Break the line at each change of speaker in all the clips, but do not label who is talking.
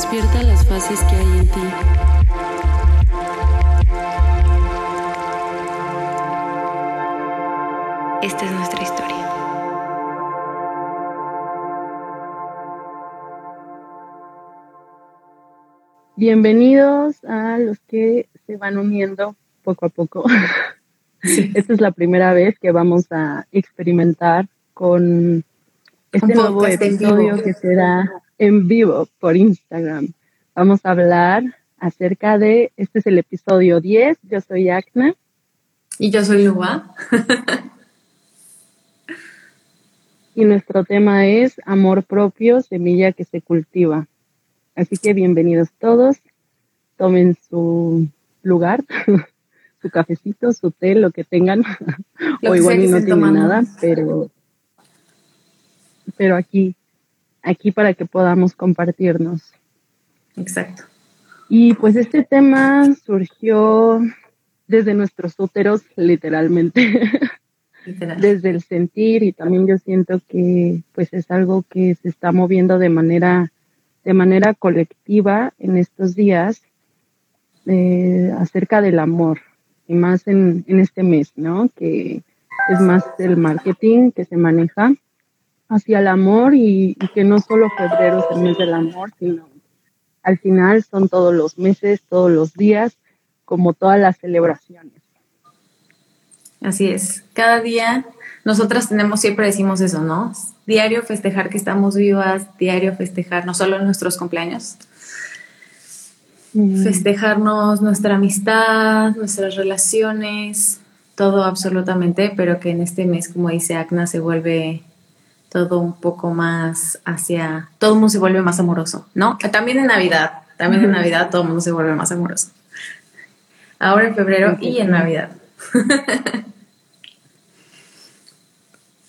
Despierta las fases que hay en ti.
Esta es nuestra historia.
Bienvenidos a los que se van uniendo poco a poco. Esta es la primera vez que vamos a experimentar con este nuevo episodio que será en vivo por Instagram. Vamos a hablar acerca de, este es el episodio 10, yo soy Acna.
Y yo soy Lua.
y nuestro tema es amor propio, semilla que se cultiva. Así que bienvenidos todos, tomen su lugar, su cafecito, su té, lo que tengan, o igual y no tienen nada, pero, pero aquí, aquí para que podamos compartirnos.
Exacto.
Y pues este tema surgió desde nuestros úteros, literalmente. desde el sentir y también yo siento que pues es algo que se está moviendo de manera de manera colectiva en estos días eh, acerca del amor y más en, en este mes, ¿no? Que es más el marketing que se maneja hacia el amor y, y, que no solo febrero es el mes del amor, sino al final son todos los meses, todos los días, como todas las celebraciones.
Así es, cada día nosotras tenemos, siempre decimos eso, ¿no? Diario festejar que estamos vivas, diario festejar, no solo nuestros cumpleaños, mm. festejarnos nuestra amistad, nuestras relaciones, todo absolutamente, pero que en este mes, como dice Acna, se vuelve todo un poco más hacia, todo el mundo se vuelve más amoroso, ¿no? También en Navidad, también en Navidad todo el mundo se vuelve más amoroso. Ahora en febrero y en Navidad.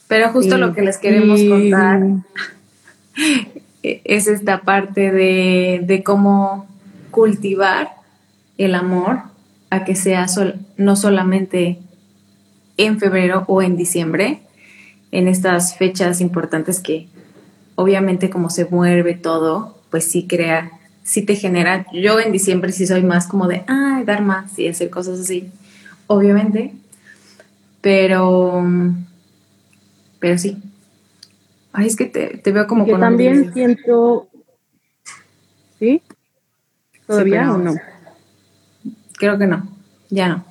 Pero justo lo que les queremos contar es esta parte de, cómo cultivar el amor a que sea no solamente en febrero o en diciembre, en estas fechas importantes que obviamente como se mueve todo, pues sí crea, sí te genera, yo en diciembre sí soy más como de, ay, dar más y hacer cosas así, obviamente, pero pero sí. Ay, es que te, veo como
que también siento. ¿Sí? ¿Todavía o no?
Creo que no. Ya no.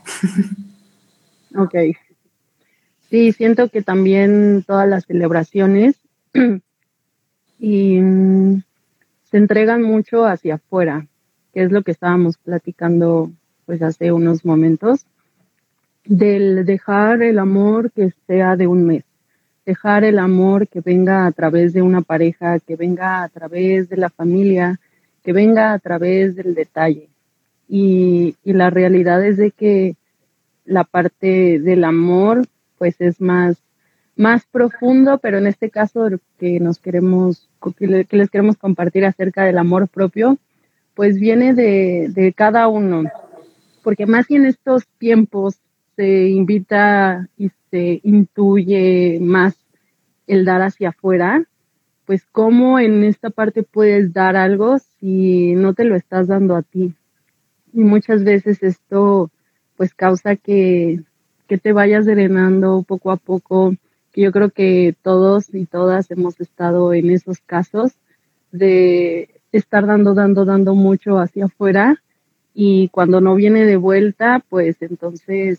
ok. Sí, siento que también todas las celebraciones y mm, se entregan mucho hacia afuera, que es lo que estábamos platicando pues hace unos momentos, del dejar el amor que sea de un mes dejar el amor que venga a través de una pareja, que venga a través de la familia, que venga a través del detalle. Y, la realidad es de que la parte del amor pues es más, más profundo, pero en este caso que nos queremos, que les queremos compartir acerca del amor propio, pues viene de, de cada uno. Porque más que en estos tiempos se invita y se intuye más el dar hacia afuera, pues cómo en esta parte puedes dar algo si no te lo estás dando a ti. Y muchas veces esto pues causa que, que te vayas drenando poco a poco, que yo creo que todos y todas hemos estado en esos casos de estar dando, dando, dando mucho hacia afuera y cuando no viene de vuelta, pues entonces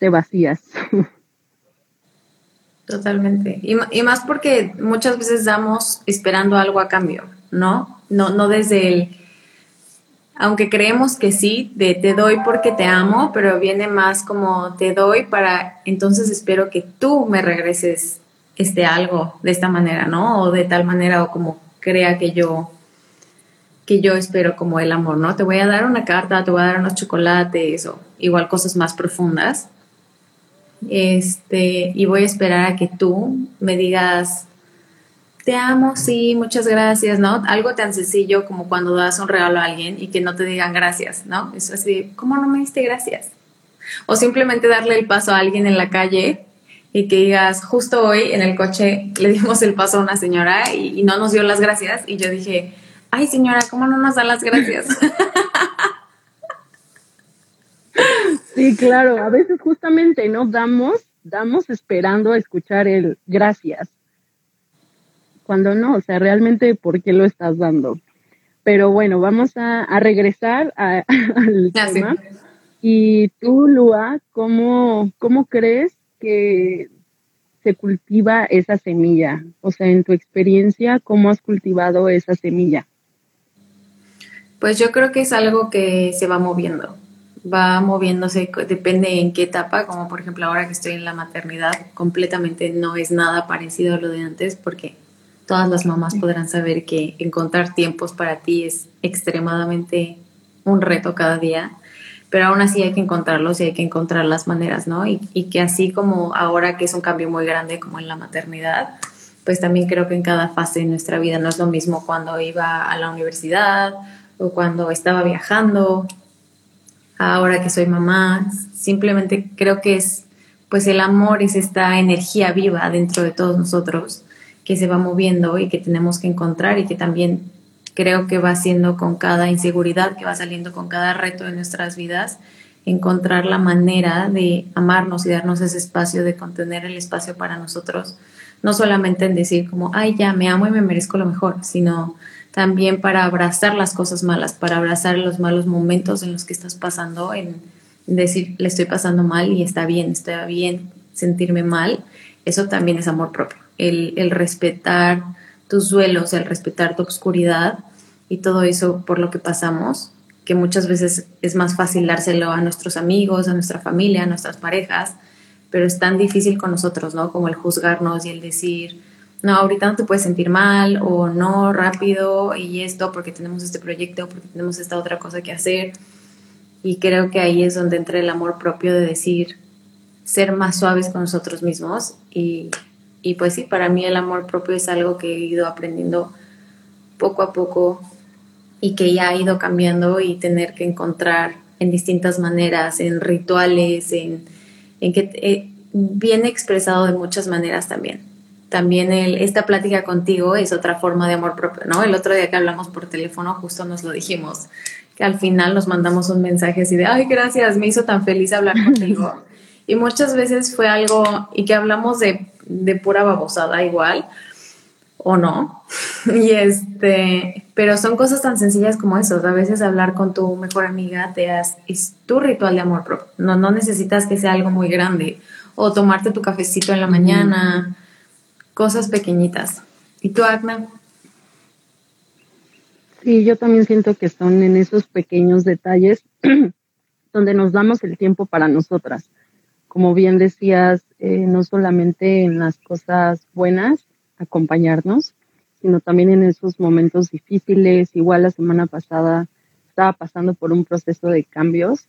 te vacías.
Totalmente. Y, y, más porque muchas veces damos esperando algo a cambio, ¿no? No, no desde el, aunque creemos que sí, de te doy porque te amo, pero viene más como te doy para, entonces espero que tú me regreses este algo de esta manera, ¿no? O de tal manera o como crea que yo que yo espero como el amor, ¿no? Te voy a dar una carta, te voy a dar unos chocolates o igual cosas más profundas. Este, y voy a esperar a que tú me digas, te amo, sí, muchas gracias, ¿no? Algo tan sencillo como cuando das un regalo a alguien y que no te digan gracias, ¿no? Es así, ¿cómo no me diste gracias? O simplemente darle el paso a alguien en la calle y que digas, justo hoy en el coche le dimos el paso a una señora y, no nos dio las gracias y yo dije, ay señora, ¿cómo no nos da las gracias?
Sí, claro, a veces justamente no damos, damos esperando a escuchar el gracias. Cuando no, o sea, realmente, ¿por qué lo estás dando? Pero bueno, vamos a, regresar al tema. Y tú, Lua, ¿cómo, ¿cómo crees que se cultiva esa semilla? O sea, en tu experiencia, ¿cómo has cultivado esa semilla?
Pues yo creo que es algo que se va moviendo. Va moviéndose, depende en qué etapa, como por ejemplo ahora que estoy en la maternidad, completamente no es nada parecido a lo de antes porque todas las mamás podrán saber que encontrar tiempos para ti es extremadamente un reto cada día pero aún así hay que encontrarlos y hay que encontrar las maneras, ¿no? Y, que así como ahora que es un cambio muy grande como en la maternidad, pues también creo que en cada fase de nuestra vida no es lo mismo cuando iba a la universidad o cuando estaba viajando, ahora que soy mamá, simplemente creo que es, pues el amor es esta energía viva dentro de todos nosotros que se va moviendo y que tenemos que encontrar y que también creo que va siendo con cada inseguridad que va saliendo con cada reto de nuestras vidas, encontrar la manera de amarnos y darnos ese espacio, de contener el espacio para nosotros, no solamente en decir como, ay, ya me amo y me merezco lo mejor, sino también para abrazar las cosas malas, para abrazar los malos momentos en los que estás pasando, en decir, le estoy pasando mal y está bien, está bien sentirme mal, eso también es amor propio, el, respetar tus duelos, el respetar tu oscuridad y todo eso por lo que pasamos, que muchas veces es más fácil dárselo a nuestros amigos, a nuestra familia, a nuestras parejas, pero es tan difícil con nosotros, ¿no? Como el juzgarnos y el decir, no, ahorita no te puedes sentir mal o no, rápido y esto porque tenemos este proyecto, porque tenemos esta otra cosa que hacer. Y creo que ahí es donde entra el amor propio de decir, ser más suaves con nosotros mismos y y pues sí, para mí el amor propio es algo que he ido aprendiendo poco a poco y que ya ha ido cambiando y tener que encontrar en distintas maneras, en rituales, en, que eh, viene expresado de muchas maneras también. También el, esta plática contigo es otra forma de amor propio, ¿no? El otro día que hablamos por teléfono justo nos lo dijimos, que al final nos mandamos un mensaje así de, ay, gracias, me hizo tan feliz hablar contigo. y muchas veces fue algo, y que hablamos de de pura babosada igual, o no. Y este, pero son cosas tan sencillas como eso. A veces hablar con tu mejor amiga te es tu ritual de amor propio. No, no necesitas que sea algo muy grande. O tomarte tu cafecito en la mañana. Cosas pequeñitas. ¿Y tú, Agna?
Sí, yo también siento que son en esos pequeños detalles donde nos damos el tiempo para nosotras como bien decías, eh, no solamente en las cosas buenas, acompañarnos, sino también en esos momentos difíciles. Igual la semana pasada estaba pasando por un proceso de cambios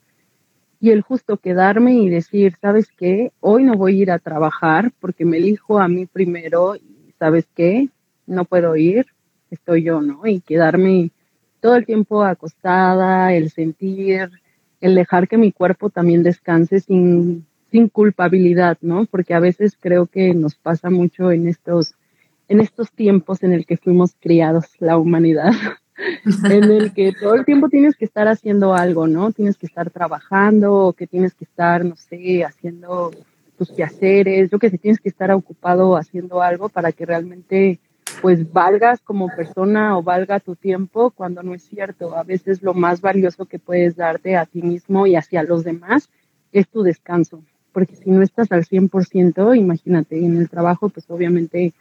y el justo quedarme y decir, ¿sabes qué? Hoy no voy a ir a trabajar porque me elijo a mí primero y ¿sabes qué? No puedo ir, estoy yo, ¿no? Y quedarme todo el tiempo acostada, el sentir, el dejar que mi cuerpo también descanse sin sin culpabilidad, ¿no? Porque a veces creo que nos pasa mucho en estos, en estos tiempos en el que fuimos criados la humanidad, en el que todo el tiempo tienes que estar haciendo algo, ¿no? Tienes que estar trabajando, o que tienes que estar, no sé, haciendo tus quehaceres, yo que sé, tienes que estar ocupado haciendo algo para que realmente pues valgas como persona o valga tu tiempo cuando no es cierto. A veces lo más valioso que puedes darte a ti mismo y hacia los demás es tu descanso porque si no estás al 100%, imagínate, en el trabajo, pues obviamente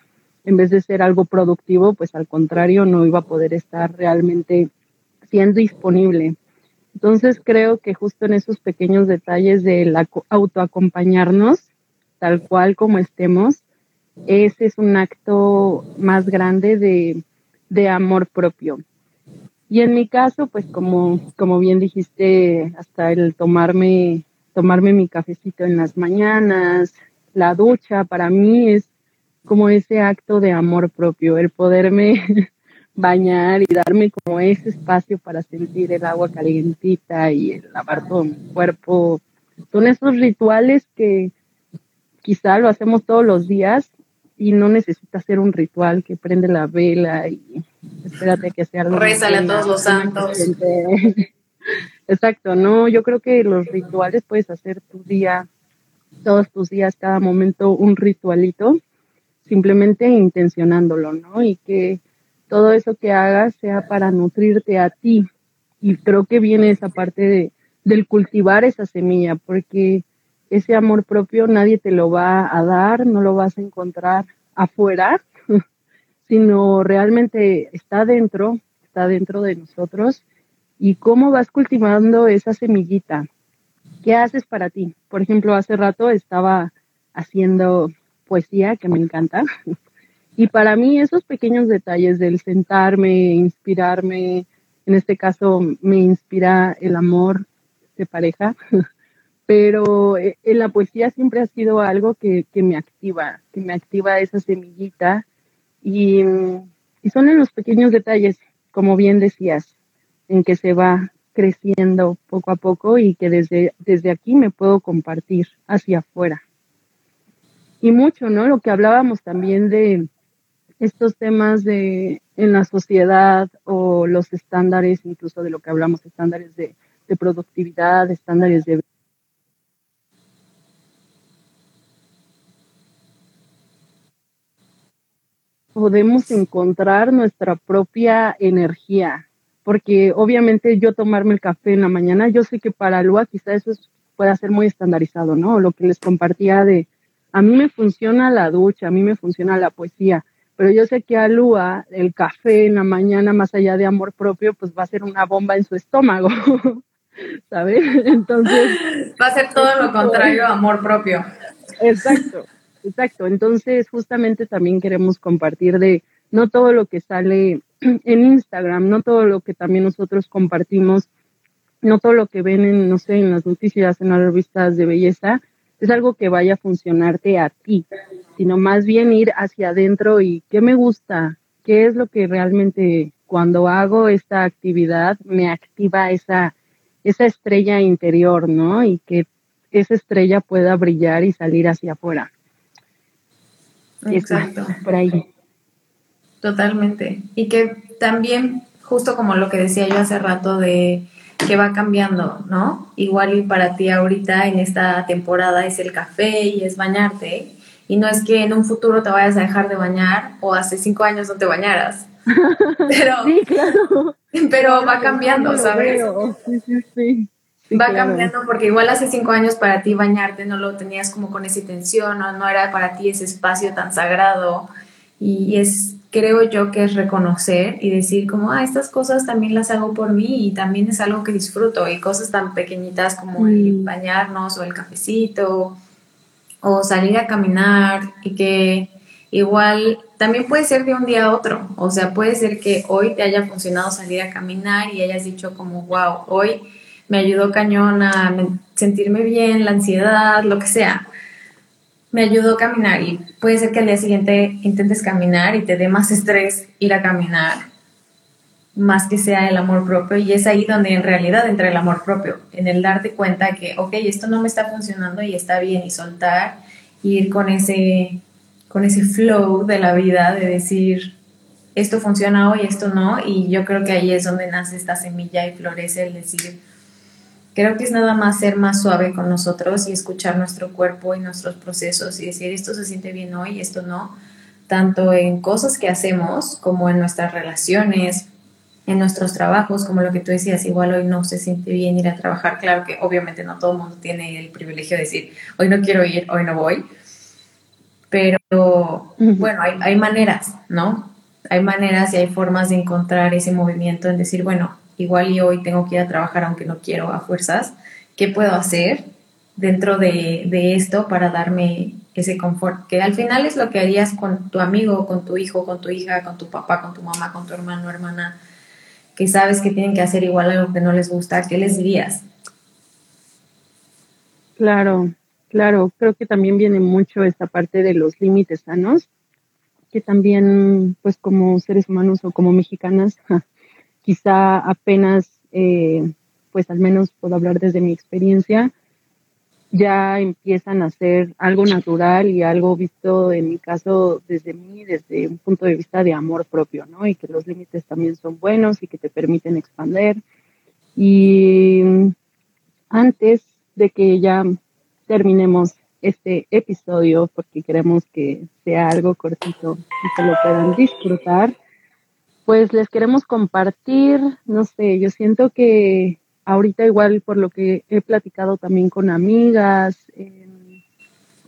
en vez de ser algo productivo, pues al contrario, no iba a poder estar realmente siendo disponible. Entonces creo que justo en esos pequeños detalles del autoacompañarnos, tal cual como estemos, ese es un acto más grande de, de amor propio. Y en mi caso, pues como, como bien dijiste, hasta el tomarme, tomarme mi cafecito en las mañanas, la ducha, para mí es como ese acto de amor propio, el poderme bañar y darme como ese espacio para sentir el agua calientita y el lavar todo mi cuerpo. Son esos rituales que quizá lo hacemos todos los días y no necesita ser un ritual que prende la vela y espérate que sea algo.
Rézale a todos los santos.
Exacto, no, yo creo que los rituales puedes hacer tu día, todos tus días, cada momento un ritualito, simplemente intencionándolo, ¿no? Y que todo eso que hagas sea para nutrirte a ti. Y creo que viene esa parte de, del cultivar esa semilla, porque ese amor propio nadie te lo va a dar, no lo vas a encontrar afuera, sino realmente está dentro, está dentro de nosotros. Y cómo vas cultivando esa semillita. ¿Qué haces para ti? Por ejemplo, hace rato estaba haciendo poesía, que me encanta. Y para mí esos pequeños detalles del sentarme, inspirarme, en este caso me inspira el amor de pareja, pero eh, en la poesía siempre ha sido algo que, me activa, que me activa esa semillita y, y, son en los pequeños detalles, como bien decías, en que se va creciendo poco a poco y que desde, desde aquí me puedo compartir hacia afuera. Y mucho, ¿no? Lo que hablábamos también de estos temas de en la sociedad o los estándares, incluso de lo que hablamos, estándares de, de productividad, estándares de podemos encontrar nuestra propia energía, porque obviamente yo tomarme el café en la mañana, yo sé que para Lua quizá eso pueda ser muy estandarizado, ¿no? Lo que les compartía de, a mí me funciona la ducha, a mí me funciona la poesía, pero yo sé que a Lua el café en la mañana, más allá de amor propio, pues va a ser una bomba en su estómago, ¿sabes? Entonces...
Va a ser todo lo contrario a amor propio.
Exacto. Exacto, entonces justamente también queremos compartir de no todo lo que sale en Instagram, no todo lo que también nosotros compartimos, no todo lo que ven en, no sé, en las noticias, en las revistas de belleza, es algo que vaya a funcionarte a ti, sino más bien ir hacia adentro y qué me gusta, qué es lo que realmente cuando hago esta actividad me activa esa, esa estrella interior, ¿no? Y que esa estrella pueda brillar y salir hacia afuera.
Exacto.
Por ahí.
Totalmente. Y que también, justo como lo que decía yo hace rato de que va cambiando, ¿no? Igual y para ti ahorita en esta temporada es el café y es bañarte. Y no es que en un futuro te vayas a dejar de bañar o hace cinco años no te bañaras. Pero,
sí, claro.
pero va cambiando, ¿sabes? Sí, sí, sí va cambiando porque igual hace cinco años para ti bañarte no lo tenías como con esa intención, no, no era para ti ese espacio tan sagrado y es, creo yo que es reconocer y decir como, ah, estas cosas también las hago por mí y también es algo que disfruto y cosas tan pequeñitas como el mm. bañarnos o el cafecito o salir a caminar y que igual también puede ser de un día a otro, o sea, puede ser que hoy te haya funcionado salir a caminar y hayas dicho como, wow, hoy me ayudó cañón a sentirme bien, la ansiedad, lo que sea. Me ayudó a caminar y puede ser que al día siguiente intentes caminar y te dé más estrés ir a caminar, más que sea el amor propio. Y es ahí donde en realidad entra el amor propio, en el darte cuenta que, ok, esto no me está funcionando y está bien y soltar, ir con ese, con ese flow de la vida, de decir, esto funciona hoy, esto no, y yo creo que ahí es donde nace esta semilla y florece el decir, Creo que es nada más ser más suave con nosotros y escuchar nuestro cuerpo y nuestros procesos y decir esto se siente bien hoy, esto no, tanto en cosas que hacemos como en nuestras relaciones, en nuestros trabajos, como lo que tú decías, igual hoy no se siente bien ir a trabajar, claro que obviamente no todo el mundo tiene el privilegio de decir, hoy no quiero ir, hoy no voy, pero bueno, hay, hay maneras, ¿no? Hay maneras y hay formas de encontrar ese movimiento en decir, bueno, igual y hoy tengo que ir a trabajar aunque no quiero a fuerzas, ¿qué puedo hacer dentro de, esto para darme ese confort? Que al final es lo que harías con tu amigo, con tu hijo, con tu hija, con tu papá, con tu mamá, con tu hermano, hermana. que sabes que tienen que hacer igual algo que no les gusta, ¿qué les dirías?
Claro, claro, creo que también viene mucho esta parte de los límites sanos, que también, pues como seres humanos o como mexicanas, quizá apenas, eh, pues al menos puedo hablar desde mi experiencia, ya empiezan a ser algo natural y algo visto en mi caso desde mí, desde un punto de vista de amor propio, ¿no? Y que los límites también son buenos y que te permiten expander. Y antes de que ya terminemos este episodio, porque queremos que sea algo cortito y que lo puedan disfrutar, pues les queremos compartir, no sé, yo siento que ahorita igual por lo que he platicado también con amigas,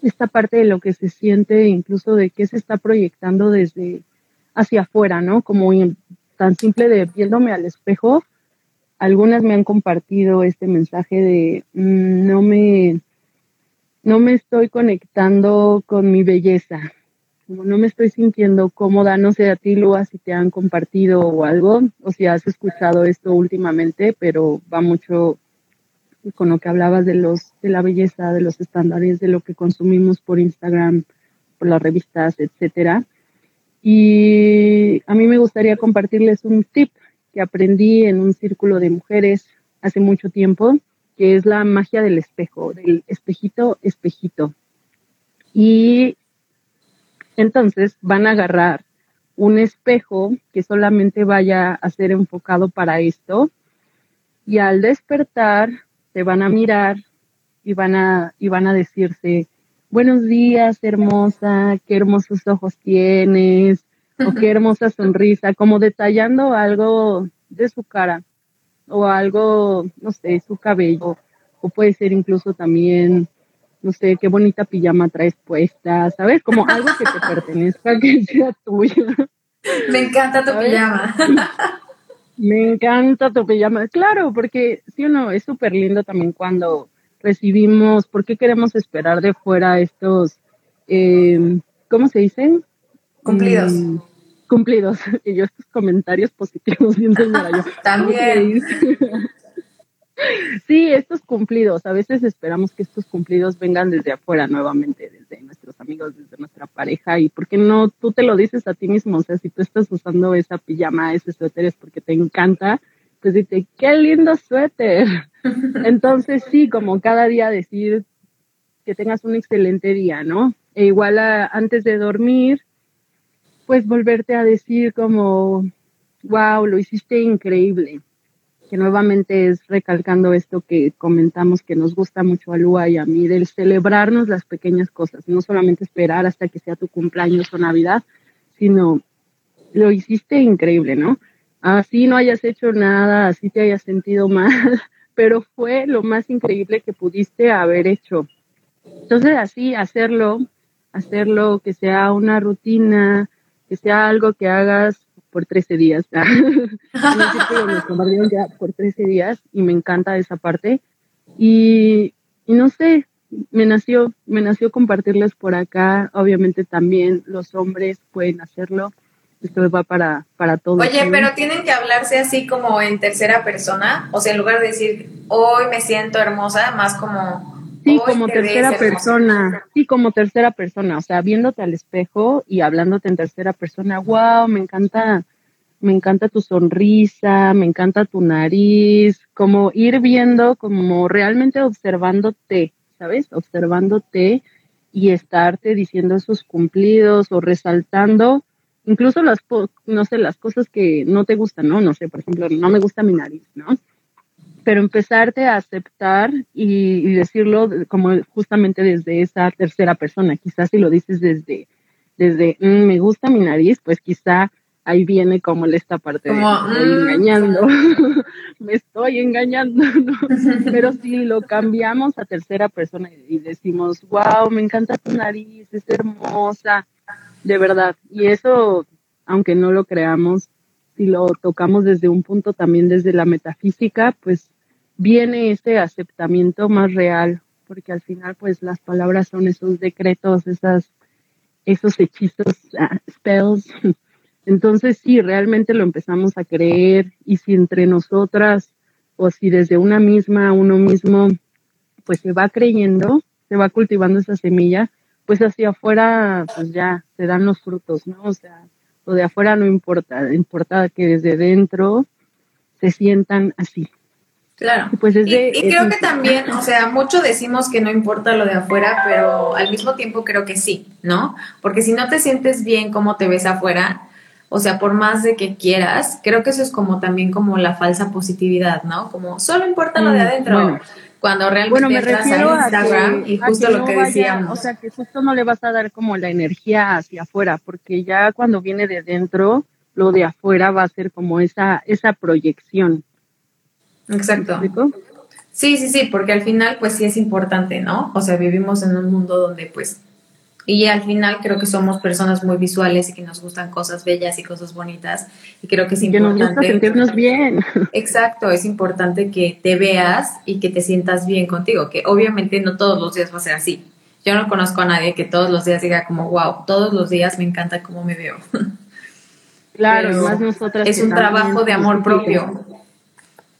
esta parte de lo que se siente, incluso de qué se está proyectando desde hacia afuera, ¿no? Como tan simple de viéndome al espejo, algunas me han compartido este mensaje de mm, no me no me estoy conectando con mi belleza, como no me estoy sintiendo cómoda, no sé a ti, Lua, si te han compartido o algo, o si has escuchado esto últimamente, pero va mucho con lo que hablabas de los, de la belleza, de los estándares, de lo que consumimos por Instagram, por las revistas, etcétera. Y a mí me gustaría compartirles un tip que aprendí en un círculo de mujeres hace mucho tiempo, que es la magia del espejo, del espejito, espejito. Y entonces van a agarrar un espejo que solamente vaya a ser enfocado para esto y al despertar se van a mirar y van a, y van a decirse, buenos días, hermosa, qué hermosos ojos tienes, o qué hermosa sonrisa, como detallando algo de su cara, o algo, no sé, su cabello, o puede ser incluso también no sé, qué bonita pijama traes puesta, ¿sabes? Como algo que te pertenezca, que sea tuyo.
Me encanta tu pijama.
Me encanta tu pijama. Claro, porque sí o no, es súper lindo también cuando recibimos, ¿por qué queremos esperar de fuera estos, eh, ¿cómo se dicen?
Cumplidos. Mm,
cumplidos. Y yo estos comentarios positivos, bien señora yo.
También.
Sí, estos cumplidos. A veces esperamos que estos cumplidos vengan desde afuera nuevamente, desde nuestros amigos, desde nuestra pareja. ¿Y por qué no tú te lo dices a ti mismo? O sea, si tú estás usando esa pijama, ese suéter es porque te encanta, pues dice, qué lindo suéter. Entonces sí, como cada día decir que tengas un excelente día, ¿no? E igual antes de dormir, pues volverte a decir como, wow, lo hiciste increíble que nuevamente es recalcando esto que comentamos que nos gusta mucho a Lua y a mí, del celebrarnos las pequeñas cosas, no solamente esperar hasta que sea tu cumpleaños o Navidad, sino lo hiciste increíble, ¿no? Así no hayas hecho nada, así te hayas sentido mal, pero fue lo más increíble que pudiste haber hecho. Entonces así hacerlo, hacerlo que sea una rutina, que sea algo que hagas por 13 días. por 13 días y me encanta esa parte. Y, no sé, me nació, me nació compartirles por acá. Obviamente también los hombres pueden hacerlo. Esto va para, para todos.
Oye, pero tienen que hablarse así como en tercera persona. O sea, en lugar de decir, hoy me siento hermosa, más como
Sí, como tercera persona. Sí, como tercera persona. O sea, viéndote al espejo y hablándote en tercera persona. Wow, me encanta, me encanta tu sonrisa, me encanta tu nariz. Como ir viendo, como realmente observándote, ¿sabes? Observándote y estarte diciendo esos cumplidos o resaltando incluso las, no sé, las cosas que no te gustan, ¿no? No sé, por ejemplo, no me gusta mi nariz, ¿no? Pero empezarte a aceptar y, decirlo como justamente desde esa tercera persona. Quizás si lo dices desde, desde mm, me gusta mi nariz, pues quizá ahí viene como esta parte de me estoy mm, engañando, me estoy engañando, Pero si lo cambiamos a tercera persona y decimos, wow, me encanta tu nariz, es hermosa, de verdad. Y eso, aunque no lo creamos, si lo tocamos desde un punto también desde la metafísica, pues viene ese aceptamiento más real, porque al final pues las palabras son esos decretos, esas, esos hechizos, ah, spells, Entonces, sí, realmente lo empezamos a creer y si entre nosotras o si desde una misma, uno mismo, pues se va creyendo, se va cultivando esa semilla, pues hacia afuera, pues ya se dan los frutos, ¿no? O sea, lo de afuera no importa, importa que desde dentro se sientan así.
Claro. Y, pues y, creo que también, o sea, mucho decimos que no importa lo de afuera, pero al mismo tiempo creo que sí, ¿no? Porque si no te sientes bien cómo te ves afuera, o sea, por más de que quieras, creo que eso es como también como la falsa positividad, ¿no? Como solo importa lo de mm, adentro. cuando realmente bueno, me a Instagram y justo lo que decíamos.
O sea, que justo no le vas a dar como la energía hacia afuera, porque ya cuando viene de dentro, lo de afuera va a ser como esa, esa proyección.
Exacto. Sí, sí, sí, porque al final pues sí es importante, ¿no? O sea, vivimos en un mundo donde pues y al final creo que somos personas muy visuales y que nos gustan cosas bellas y cosas bonitas. Y creo que es importante.
Que nos gusta sentirnos bien.
Exacto, es importante que te veas y que te sientas bien contigo, que obviamente no todos los días va a ser así. Yo no conozco a nadie que todos los días diga como, wow, todos los días me encanta cómo me veo.
Claro, más nosotras.
Es un trabajo de amor propio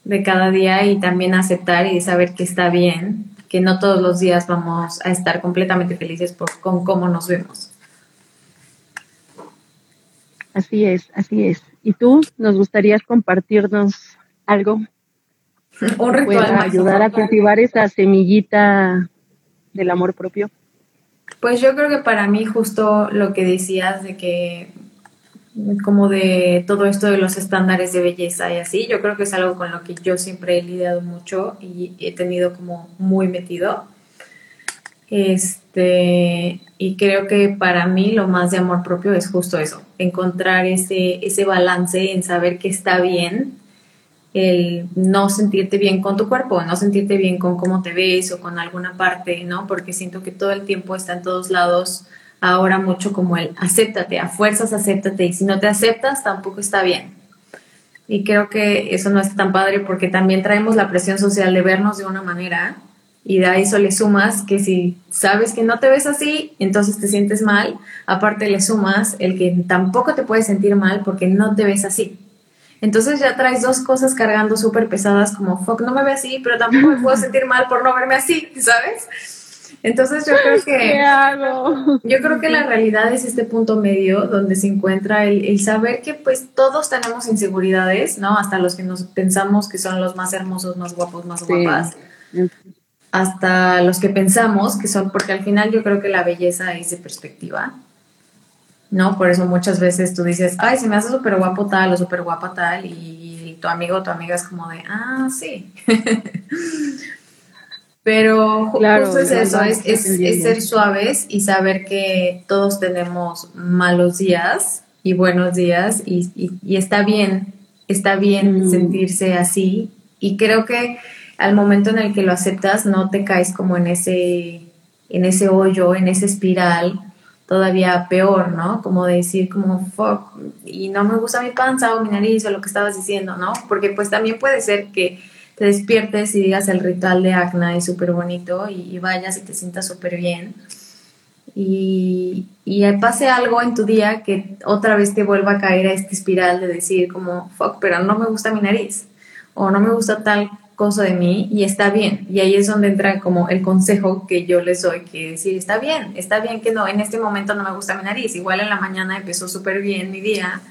de cada día y también aceptar y saber que está bien que no todos los días vamos a estar completamente felices por, con cómo nos vemos.
Así es, así es. ¿Y tú nos gustaría compartirnos algo?
Un ritual
para ayudar a cultivar esa semillita del amor propio.
Pues yo creo que para mí justo lo que decías de que como de todo esto de los estándares de belleza y así. Yo creo que es algo con lo que yo siempre he lidiado mucho y he tenido como muy metido. Este, y creo que para mí lo más de amor propio es justo eso, encontrar ese, ese balance en saber que está bien el no sentirte bien con tu cuerpo, no sentirte bien con cómo te ves o con alguna parte, ¿no? Porque siento que todo el tiempo está en todos lados ahora mucho como el acéptate, a fuerzas acéptate y si no te aceptas tampoco está bien. Y creo que eso no es tan padre porque también traemos la presión social de vernos de una manera y de eso le sumas que si sabes que no te ves así, entonces te sientes mal, aparte le sumas el que tampoco te puedes sentir mal porque no te ves así. Entonces ya traes dos cosas cargando súper pesadas como, fuck, no me ve así, pero tampoco me puedo sentir mal por no verme así, ¿sabes? Entonces yo creo que yo creo que la realidad es este punto medio donde se encuentra el, saber que pues todos tenemos inseguridades, ¿no? Hasta los que nos pensamos que son los más hermosos, más guapos, más guapas. Hasta los que pensamos que son, porque al final yo creo que la belleza es de perspectiva. ¿no? Por eso muchas veces tú dices, ay, se me hace súper guapo tal o súper guapa tal, y tu amigo o tu amiga es como de, ah, sí. Pero justo es eso, es, es, ser suaves y saber que todos tenemos malos días y buenos días y, y, está bien, está bien mm. sentirse así y creo que al momento en el que lo aceptas no te caes como en ese, en ese hoyo, en esa espiral todavía peor, ¿no? Como decir como fuck y no me gusta mi panza o mi nariz o lo que estabas diciendo, ¿no? Porque pues también puede ser que te despiertes y digas el ritual de acna es súper bonito y, vayas y te sientas súper bien. Y, y pase algo en tu día que otra vez te vuelva a caer a esta espiral de decir como, fuck, pero no me gusta mi nariz o no me gusta tal cosa de mí y está bien. Y ahí es donde entra como el consejo que yo les doy, que decir, está bien, está bien que no, en este momento no me gusta mi nariz. Igual en la mañana empezó súper bien mi día.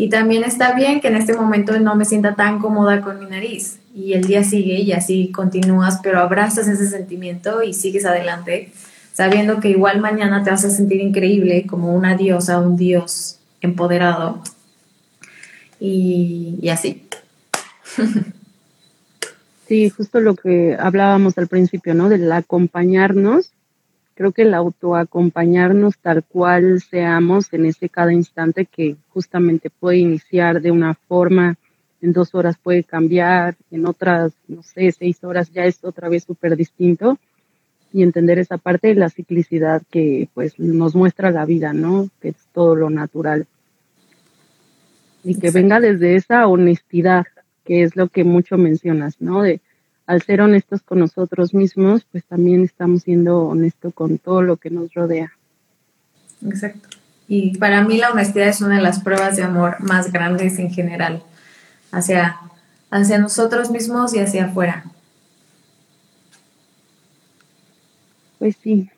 Y también está bien que en este momento no me sienta tan cómoda con mi nariz y el día sigue y así continúas, pero abrazas ese sentimiento y sigues adelante, sabiendo que igual mañana te vas a sentir increíble como una diosa, un dios empoderado y, y así.
Sí, justo lo que hablábamos al principio, ¿no? Del acompañarnos. Creo que el autoacompañarnos tal cual seamos en ese cada instante que justamente puede iniciar de una forma en dos horas puede cambiar, en otras, no sé, seis horas ya es otra vez súper distinto y entender esa parte de la ciclicidad que pues nos muestra la vida, ¿no? Que es todo lo natural. Y que venga desde esa honestidad, que es lo que mucho mencionas, ¿no? De al ser honestos con nosotros mismos, pues también estamos siendo honestos con todo lo que nos rodea.
Exacto. Y para mí la honestidad es una de las pruebas de amor más grandes en general, hacia, hacia nosotros mismos y hacia afuera.
Pues sí,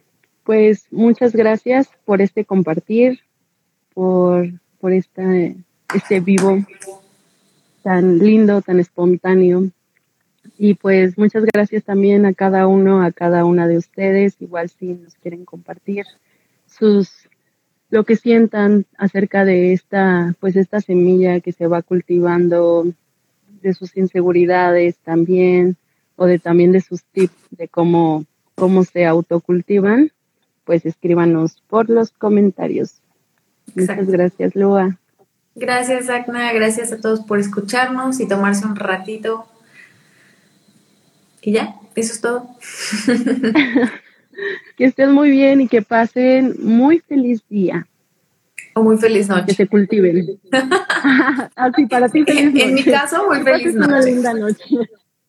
pues muchas gracias por este compartir, por, por esta, este vivo tan lindo, tan espontáneo. Y pues muchas gracias también a cada uno, a cada una de ustedes, igual si nos quieren compartir sus lo que sientan acerca de esta pues esta semilla que se va cultivando de sus inseguridades también o de también de sus tips de cómo cómo se autocultivan, pues escríbanos por los comentarios. Muchas gracias, Lua.
Gracias, Agna. Gracias a todos por escucharnos y tomarse un ratito. Y ya, eso es todo.
que estén muy bien y que pasen muy feliz día.
O muy feliz noche.
Que se cultiven. Así, para ti feliz
noche. En mi caso, muy feliz noche.
Una linda noche.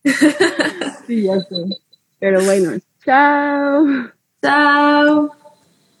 sí, ya sé. Pero bueno, chao.
Chao.